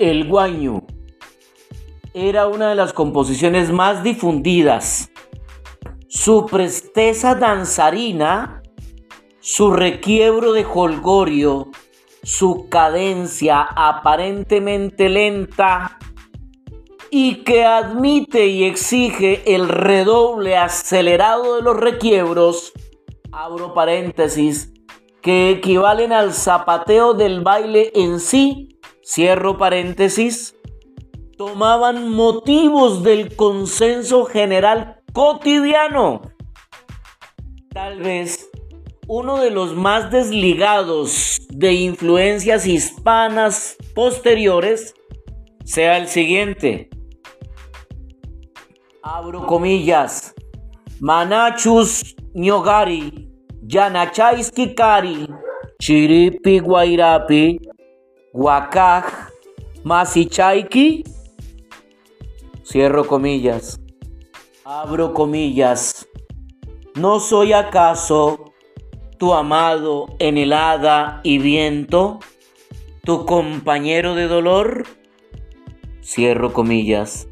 El guaño era una de las composiciones más difundidas. Su presteza danzarina, su requiebro de holgorio, su cadencia aparentemente lenta y que admite y exige el redoble acelerado de los requiebros, abro paréntesis, que equivalen al zapateo del baile en sí, cierro paréntesis, tomaban motivos del consenso general cotidiano. Tal vez uno de los más desligados de influencias hispanas posteriores sea el siguiente. Abro comillas. Manachus ñogari, yanachaiski kari, chiripi guairapi, guacaj, masichaiki. Cierro comillas. Abro comillas. ¿No soy acaso tu amado en helada y viento, tu compañero de dolor? Cierro comillas.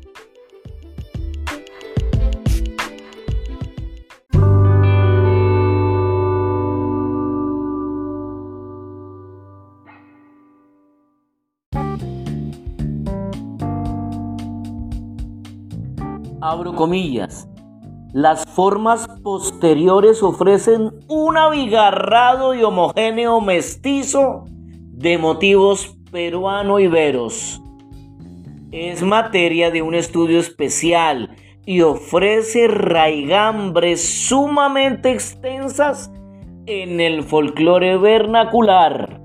Abro comillas. Las formas posteriores ofrecen un abigarrado y homogéneo mestizo de motivos peruano-iberos. Es materia de un estudio especial y ofrece raigambres sumamente extensas en el folclore vernacular.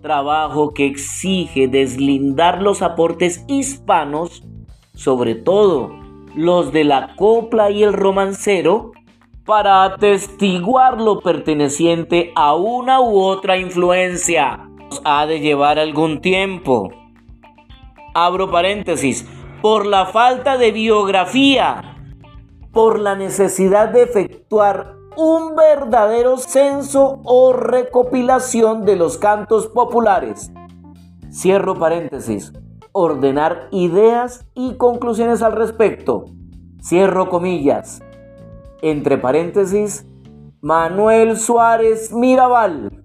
Trabajo que exige deslindar los aportes hispanos, sobre todo los de la copla y el romancero, para atestiguar lo perteneciente a una u otra influencia. Ha de llevar algún tiempo. Abro paréntesis, por la falta de biografía, por la necesidad de efectuar un verdadero censo o recopilación de los cantos populares. Cierro paréntesis ordenar ideas y conclusiones al respecto. Cierro comillas. Entre paréntesis, Manuel Suárez Mirabal.